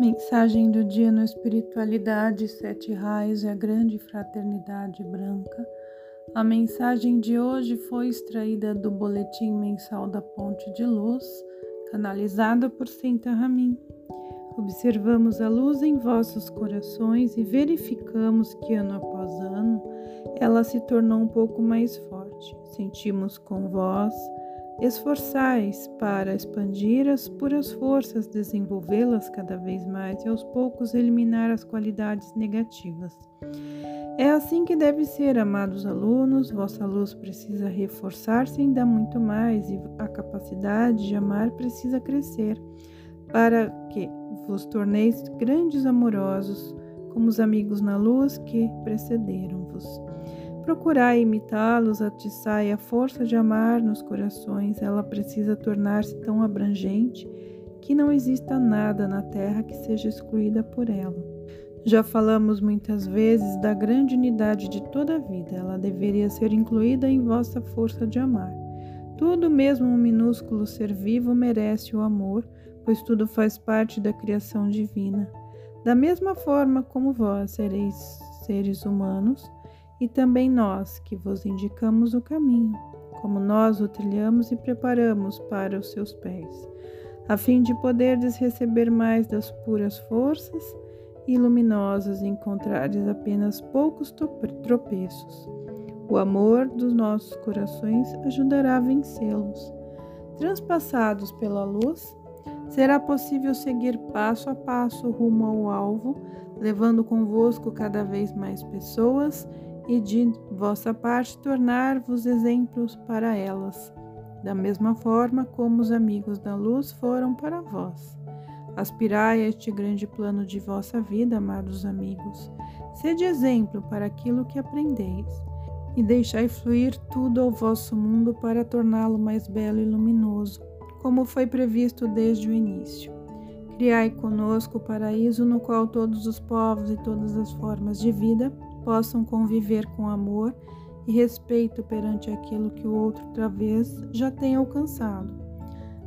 Mensagem do dia no Espiritualidade, Sete Raios e a Grande Fraternidade Branca. A mensagem de hoje foi extraída do Boletim Mensal da Ponte de Luz, canalizada por Senta Ramin. Observamos a luz em vossos corações e verificamos que ano após ano ela se tornou um pouco mais forte. Sentimos com vós Esforçais para expandir as puras forças, desenvolvê-las cada vez mais e aos poucos eliminar as qualidades negativas. É assim que deve ser, amados alunos. Vossa luz precisa reforçar-se ainda muito mais e a capacidade de amar precisa crescer para que vos torneis grandes amorosos, como os amigos na luz que precederam-vos. Procurai imitá-los, atiçai a força de amar nos corações. Ela precisa tornar-se tão abrangente que não exista nada na terra que seja excluída por ela. Já falamos muitas vezes da grande unidade de toda a vida. Ela deveria ser incluída em vossa força de amar. Tudo, mesmo um minúsculo ser vivo, merece o amor, pois tudo faz parte da criação divina. Da mesma forma como vós sereis seres humanos, e também nós, que vos indicamos o caminho, como nós o trilhamos e preparamos para os seus pés, a fim de poderdes receber mais das puras forças e luminosas encontrares apenas poucos tropeços. O amor dos nossos corações ajudará a vencê-los. Transpassados pela luz, será possível seguir passo a passo rumo ao alvo, levando convosco cada vez mais pessoas e de vossa parte tornar-vos exemplos para elas, da mesma forma como os amigos da luz foram para vós. Aspirai a este grande plano de vossa vida, amados amigos. Sede exemplo para aquilo que aprendeis, e deixai fluir tudo ao vosso mundo para torná-lo mais belo e luminoso, como foi previsto desde o início. Criai conosco o paraíso no qual todos os povos e todas as formas de vida possam conviver com amor e respeito perante aquilo que o outro vez já tem alcançado.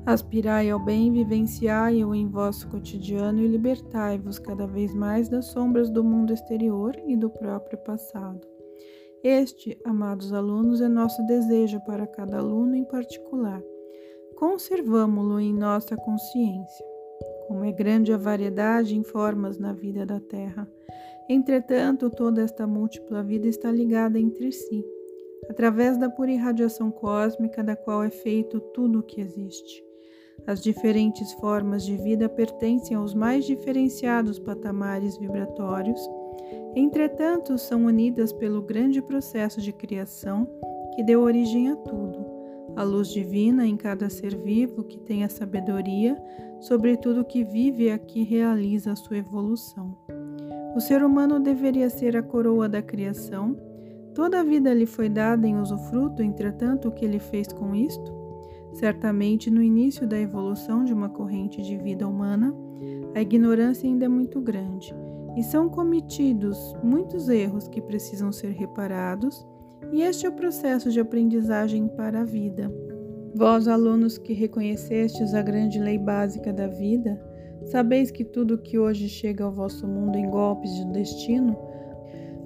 Aspirai ao bem, vivenciai-o em vosso cotidiano e libertai-vos cada vez mais das sombras do mundo exterior e do próprio passado. Este, amados alunos, é nosso desejo para cada aluno em particular. Conservamo-lo em nossa consciência. Como é grande a variedade em formas na vida da Terra, Entretanto, toda esta múltipla vida está ligada entre si, através da pura irradiação cósmica da qual é feito tudo o que existe. As diferentes formas de vida pertencem aos mais diferenciados patamares vibratórios, entretanto, são unidas pelo grande processo de criação que deu origem a tudo. A luz divina em cada ser vivo que tem a sabedoria sobre tudo que vive e aqui realiza a sua evolução. O ser humano deveria ser a coroa da criação. Toda a vida lhe foi dada em usufruto, entretanto, o que ele fez com isto? Certamente, no início da evolução de uma corrente de vida humana, a ignorância ainda é muito grande e são cometidos muitos erros que precisam ser reparados, e este é o processo de aprendizagem para a vida. Vós, alunos que reconhecestes a grande lei básica da vida, Sabeis que tudo que hoje chega ao vosso mundo em golpes de destino,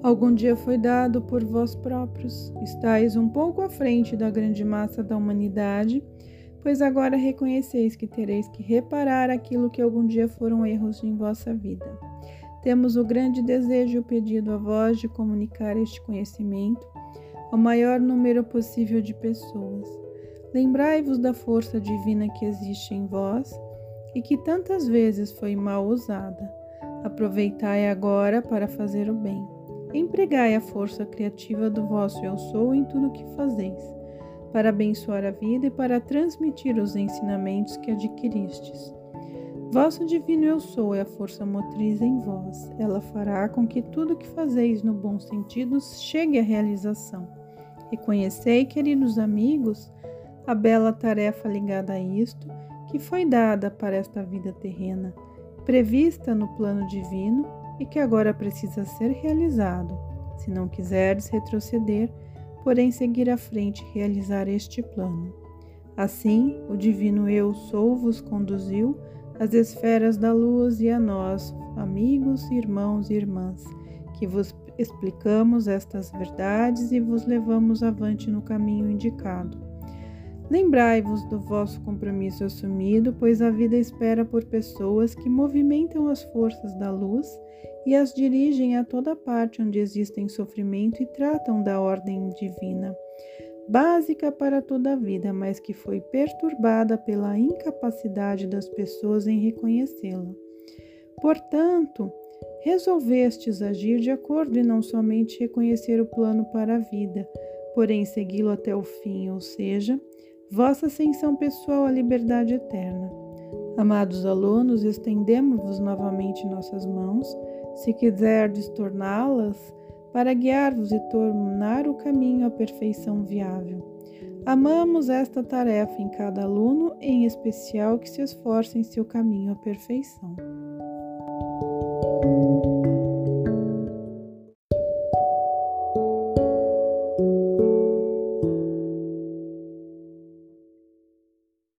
algum dia foi dado por vós próprios. Estais um pouco à frente da grande massa da humanidade, pois agora reconheceis que tereis que reparar aquilo que algum dia foram erros em vossa vida. Temos o grande desejo e o pedido a vós de comunicar este conhecimento ao maior número possível de pessoas. Lembrai-vos da força divina que existe em vós e que tantas vezes foi mal usada. Aproveitai agora para fazer o bem. Empregai a força criativa do vosso Eu Sou em tudo o que fazeis, para abençoar a vida e para transmitir os ensinamentos que adquiristes. Vosso divino Eu Sou é a força motriz em vós. Ela fará com que tudo o que fazeis no bom sentido chegue à realização. Reconhecei, queridos amigos, a bela tarefa ligada a isto que foi dada para esta vida terrena, prevista no plano divino e que agora precisa ser realizado, se não quiserdes retroceder, porém seguir à frente e realizar este plano. Assim, o divino Eu Sou vos conduziu as esferas da luz e a nós, amigos, irmãos e irmãs, que vos explicamos estas verdades e vos levamos avante no caminho indicado. Lembrai-vos do vosso compromisso assumido, pois a vida espera por pessoas que movimentam as forças da luz e as dirigem a toda parte onde existem sofrimento e tratam da ordem divina, básica para toda a vida, mas que foi perturbada pela incapacidade das pessoas em reconhecê-la. Portanto, resolvestes agir de acordo e não somente reconhecer o plano para a vida, porém segui-lo até o fim, ou seja, vossa ascensão pessoal à liberdade eterna. Amados alunos, estendemos-vos novamente nossas mãos, se quiserdes torná-las, para guiar-vos e tornar o caminho à perfeição viável. Amamos esta tarefa em cada aluno, em especial que se esforce em seu caminho à perfeição.